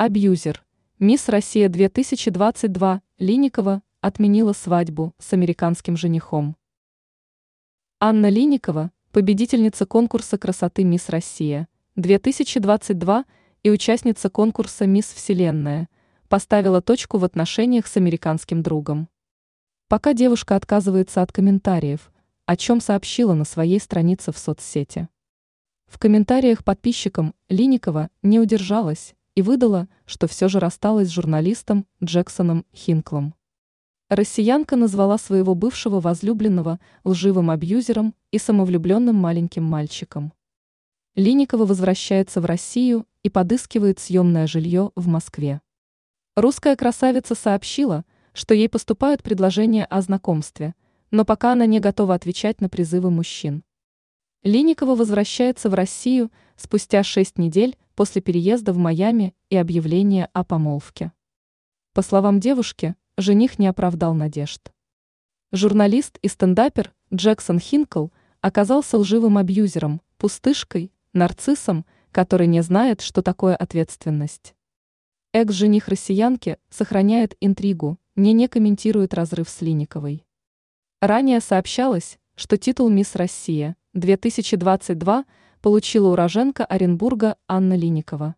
Абьюзер. Мисс Россия 2022 Линикова отменила свадьбу с американским женихом. Анна Линикова, победительница конкурса красоты Мисс Россия 2022 и участница конкурса Мисс Вселенная, поставила точку в отношениях с американским другом. Пока девушка отказывается от комментариев, о чем сообщила на своей странице в соцсети. В комментариях подписчикам Линикова не удержалась и выдала, что все же рассталась с журналистом Джексоном Хинклом. Россиянка назвала своего бывшего возлюбленного лживым абьюзером и самовлюбленным маленьким мальчиком. Линикова возвращается в Россию и подыскивает съемное жилье в Москве. Русская красавица сообщила, что ей поступают предложения о знакомстве, но пока она не готова отвечать на призывы мужчин. Линикова возвращается в Россию спустя шесть недель после переезда в Майами и объявления о помолвке. По словам девушки, жених не оправдал надежд. Журналист и стендапер Джексон Хинкл оказался лживым абьюзером, пустышкой, нарциссом, который не знает, что такое ответственность. Экс-жених россиянки сохраняет интригу, не не комментирует разрыв с Линиковой. Ранее сообщалось, что титул «Мисс Россия» 2022 получила уроженка Оренбурга Анна Линикова.